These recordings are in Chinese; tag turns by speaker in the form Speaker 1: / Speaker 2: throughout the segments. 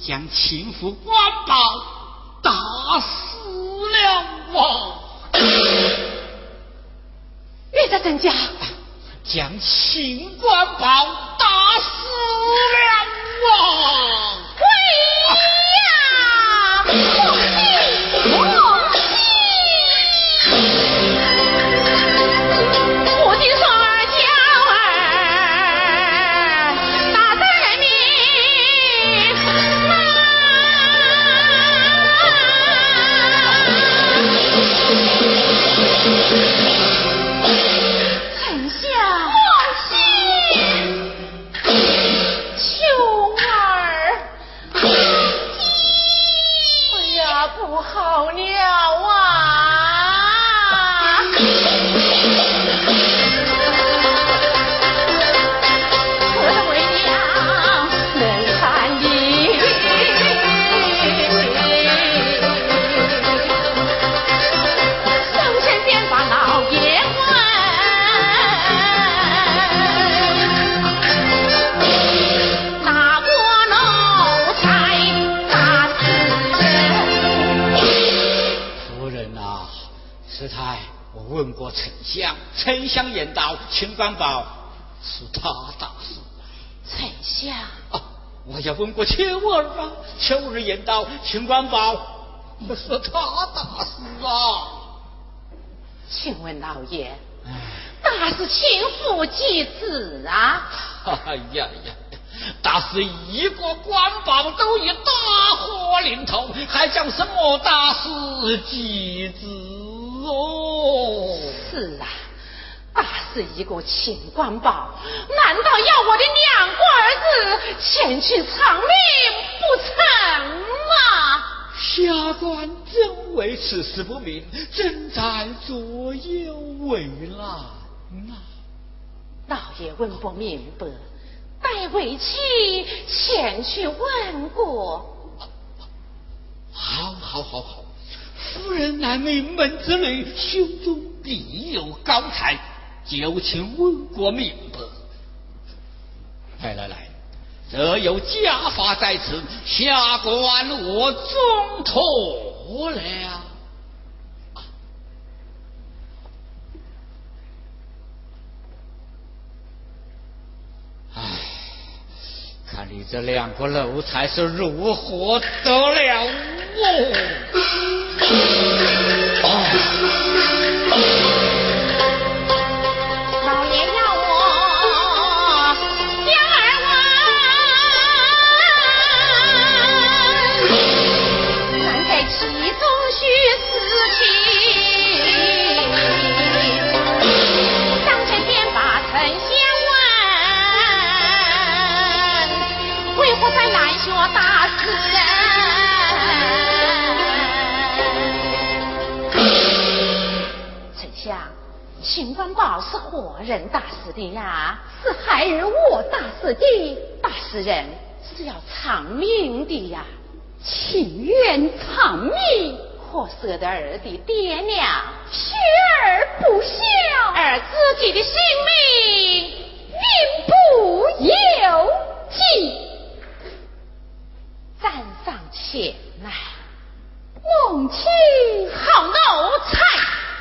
Speaker 1: 将情妇官保打死了啊！
Speaker 2: 岳大人家
Speaker 1: 将秦官宝打死了我问过！丞相丞相言道：“秦官宝是他打死。”
Speaker 2: 丞相
Speaker 1: 啊，我也问过秋儿啊。秋儿言道：“秦官宝是他打死啊。”
Speaker 2: 请问老爷，打死秦父几子啊？
Speaker 1: 哎呀呀，打死一个官宝都已大祸临头，还讲什么大事几子哦？
Speaker 2: 是啊。打死一个秦官宝，难道要我的两个儿子前去偿命不成吗？
Speaker 1: 下官真为此事不明，正在左右为难呐！
Speaker 2: 老爷问不明白，待为妻前去问过。
Speaker 1: 好，好，好，好！夫人乃名门之女，胸中必有高才。就请问过明白。来来来，这有家法在此，下官我遵妥了。唉，看你这两个奴才是如何得了我？
Speaker 2: 宝是何人打死的呀？是孩儿我打死的。打死人是要偿命的呀，情愿偿命，可舍得儿的爹娘血儿不孝，儿自己的性命命不由己。暂上前来，梦妻好奴才。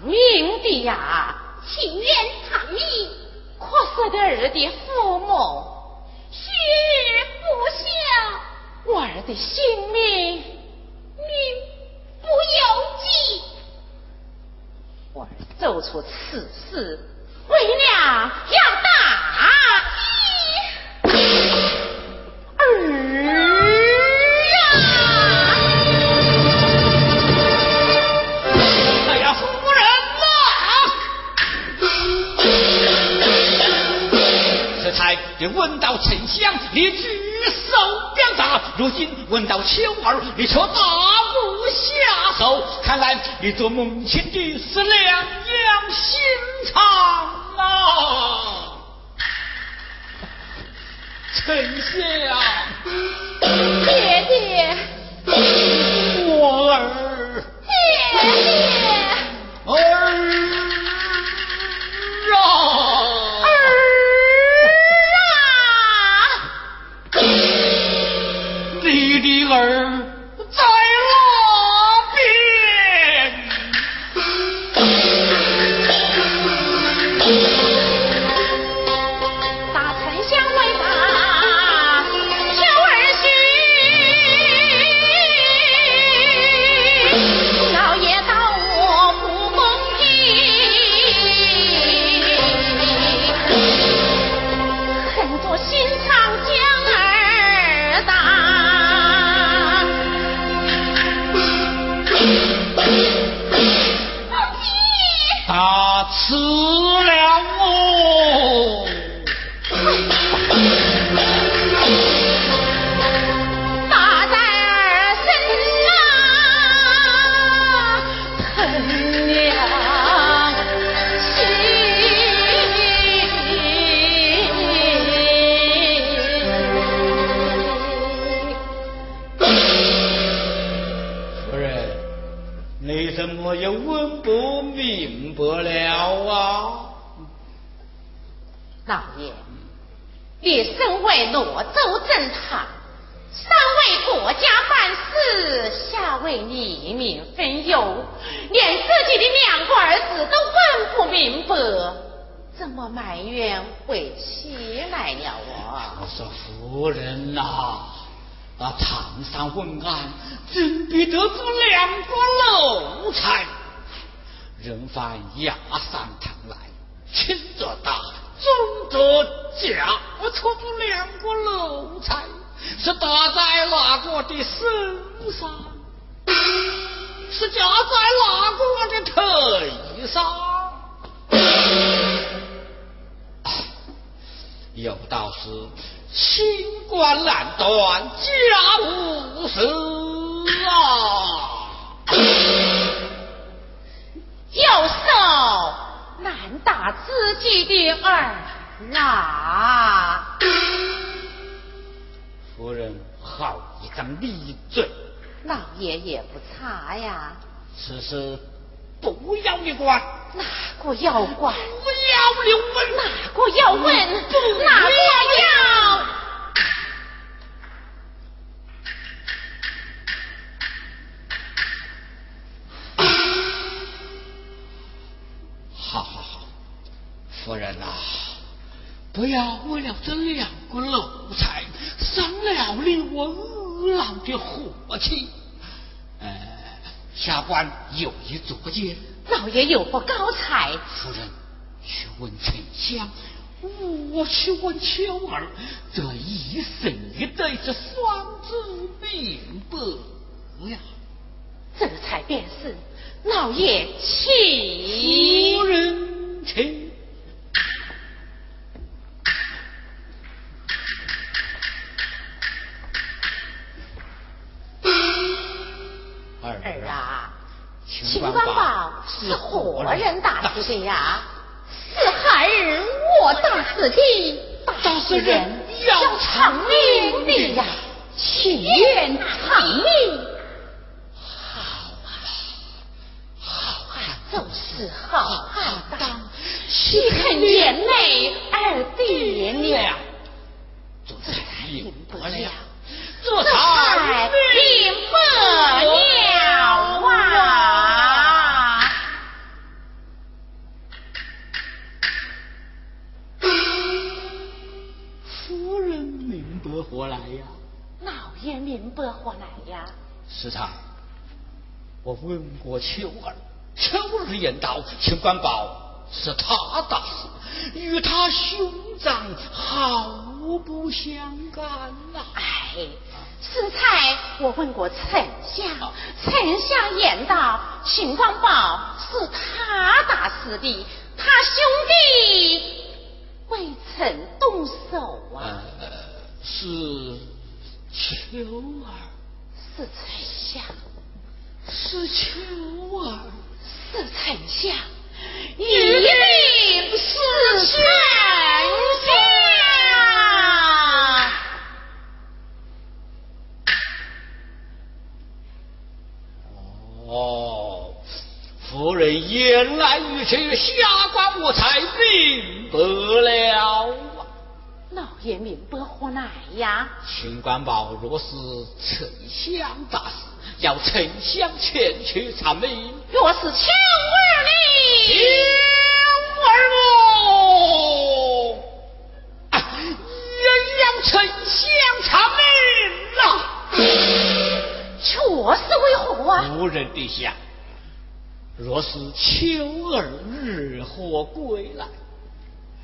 Speaker 2: 偿命的呀，
Speaker 3: 情愿偿命，
Speaker 2: 可舍得儿的父母，
Speaker 3: 血不孝，
Speaker 2: 我儿的性命，
Speaker 3: 命不由己。
Speaker 2: 我儿做出此事，为娘
Speaker 1: 你闻到沉香，你举手表达；如今闻到秋儿，你却大不下手。看来你做母亲的是两样心肠啊！沉香，
Speaker 3: 爹爹，
Speaker 1: 我儿，
Speaker 3: 爹爹，
Speaker 1: 儿啊！儿你怎么又问不明白了啊？
Speaker 2: 老爷，你身为罗州镇堂，上为国家办事，下为黎民分忧，连自己的两个儿子都问不明白，怎么埋怨为妻来了啊？
Speaker 1: 我说夫人呐、啊，那长上问案，怎比得出两个奴才？人犯押上堂来，轻则打，重则嫁，我出出两个奴才，是打在哪个的身上？是加在哪个的腿上？有道是清官难断家务事啊！
Speaker 2: 右手难打自己的儿啊！
Speaker 1: 夫人好一张利嘴，
Speaker 2: 老爷也不差呀，
Speaker 1: 此事不要你管，
Speaker 2: 哪个要管？
Speaker 1: 不要你问，
Speaker 2: 哪个要问？哪个要？
Speaker 1: 不要为了这两个奴才伤了你我二老的和气。呃，下官有意作结，
Speaker 2: 老爷有不高才？
Speaker 1: 夫人去问丞相，我去问秋儿，这一生一对这双子明白呀。
Speaker 2: 这才便是老爷请。白
Speaker 1: 何来呀？
Speaker 2: 老爷明白何来呀？
Speaker 1: 师太，我问过秋儿，秋儿言道，秦官宝是他大事，与他兄长毫不相干呐。
Speaker 2: 哎，师太，我问过丞相，丞相言道，秦官宝是他打死的，他兄弟未曾动手啊。
Speaker 1: 呃，是秋儿，
Speaker 2: 是丞相，
Speaker 1: 是秋儿。
Speaker 2: 是丞相，一定是丞相。
Speaker 1: 哦，夫人言来语去，下官我才明白了啊。
Speaker 2: 老爷明白何来呀？
Speaker 1: 秦官宝若是丞相大事，要丞相前去查明。
Speaker 2: 若是秋儿
Speaker 1: 秋
Speaker 2: 你，
Speaker 1: 儿我，也要丞相查明呐。
Speaker 2: 确实为何啊？
Speaker 1: 无人陛下，若是秋儿日何归来，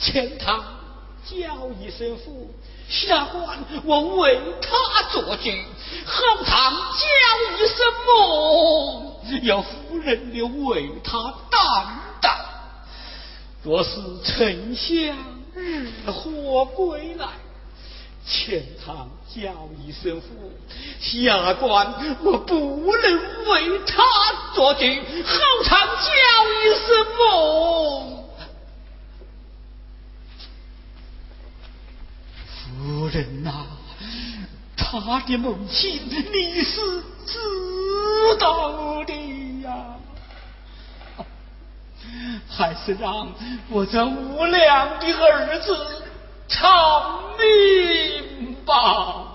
Speaker 1: 前堂叫一声父，下官我为他做主；后堂叫一声母，要夫人你为他担当。若是丞相日后归来，前堂叫一声父，下官我不能为他做主；后堂叫一声母。夫人呐、他的母亲你是知道的呀，还是让我这无良的儿子偿命吧，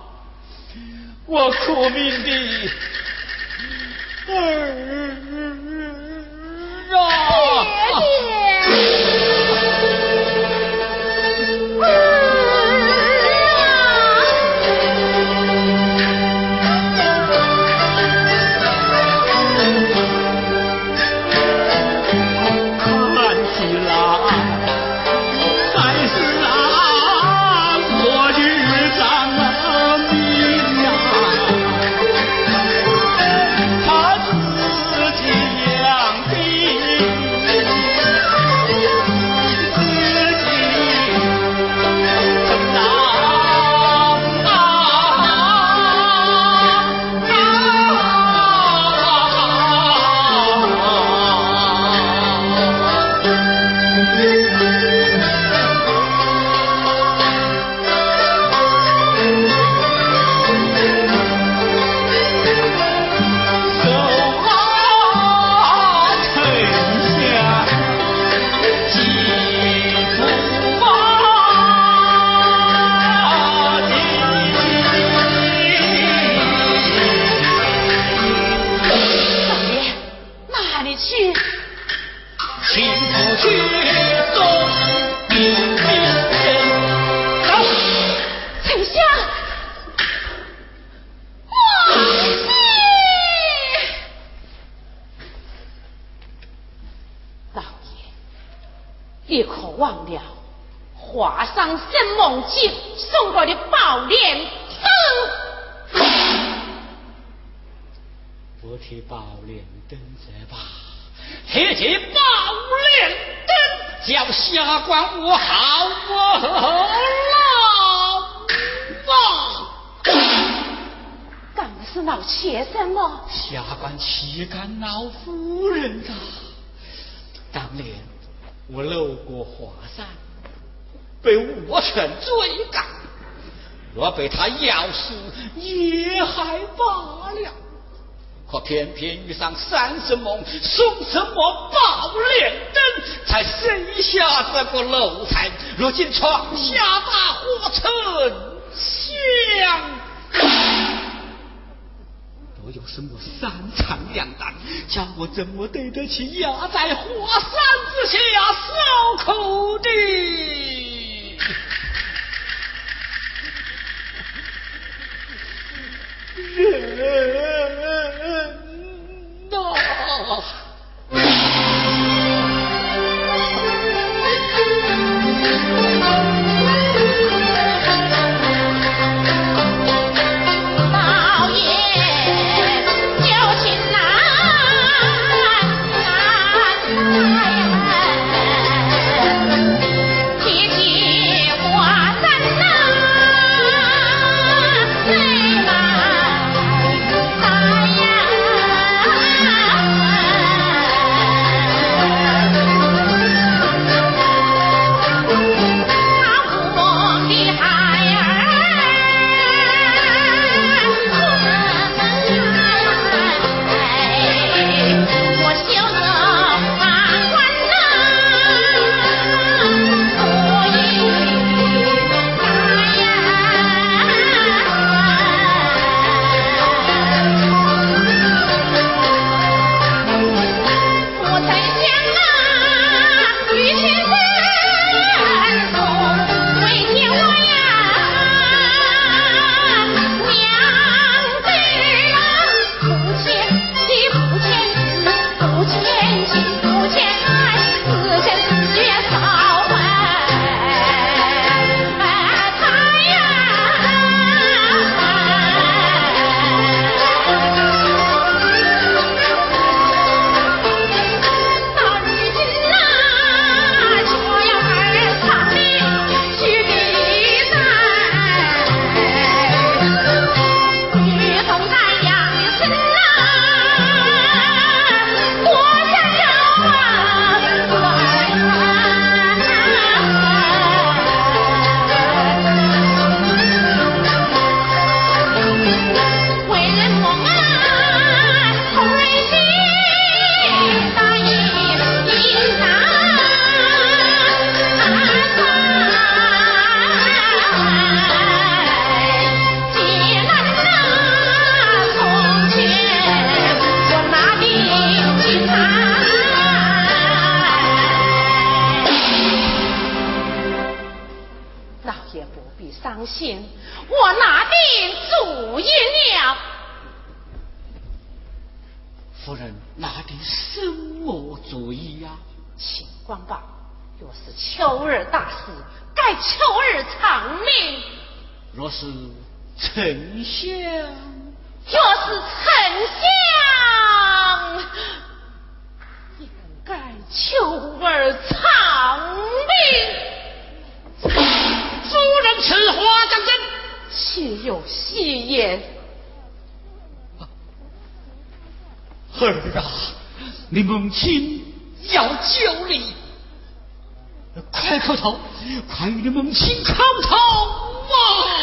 Speaker 1: 我苦命的儿啊！
Speaker 2: 生猛击送过的宝莲灯？
Speaker 1: 不提宝莲灯这把，提起宝莲灯，叫下官我好我老啊！
Speaker 2: 是老妾什么？
Speaker 1: 下官岂敢老夫人啊！当年我路过华山，被我犬追赶，若被他咬死也还罢了。可偏偏遇上三生梦送什么宝莲灯，才生下这个奴才。如今闯下大火城，
Speaker 2: 都有什么三长两短，叫我怎么对得起压在火山之下受苦的？儿藏兵。主人此话当真？岂有戏言？儿啊，你母亲要救你，快叩头，快与你母亲叩头啊！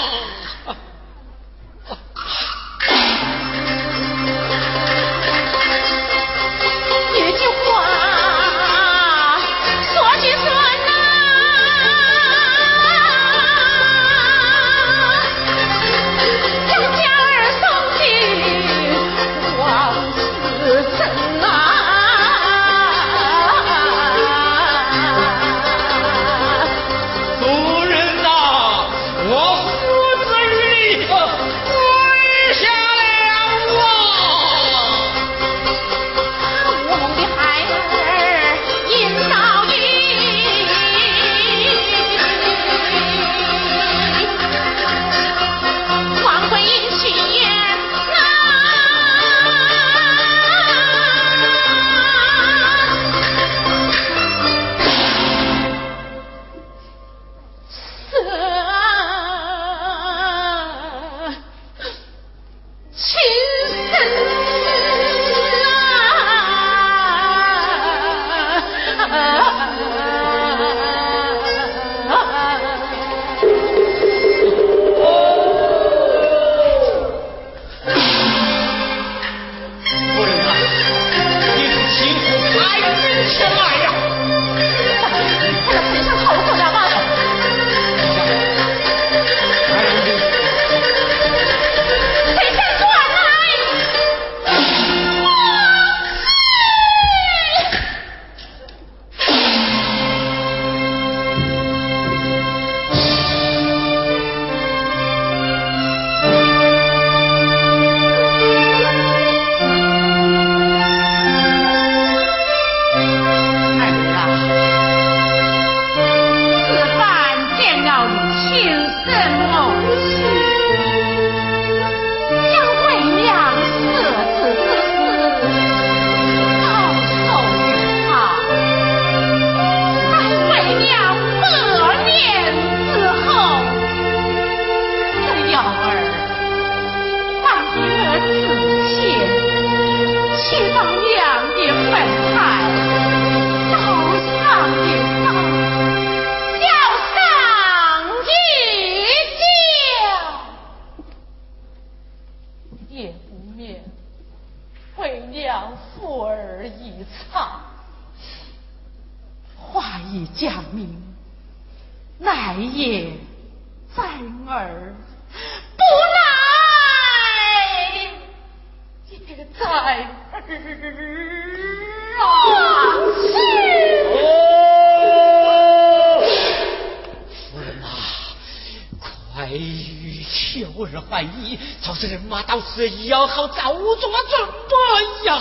Speaker 2: 也不免为娘妇儿一场。话已讲明，来也在儿，不来也在儿啊！
Speaker 1: 夫人呐，快与秋儿会意，曹氏人马到时要好早做准备呀！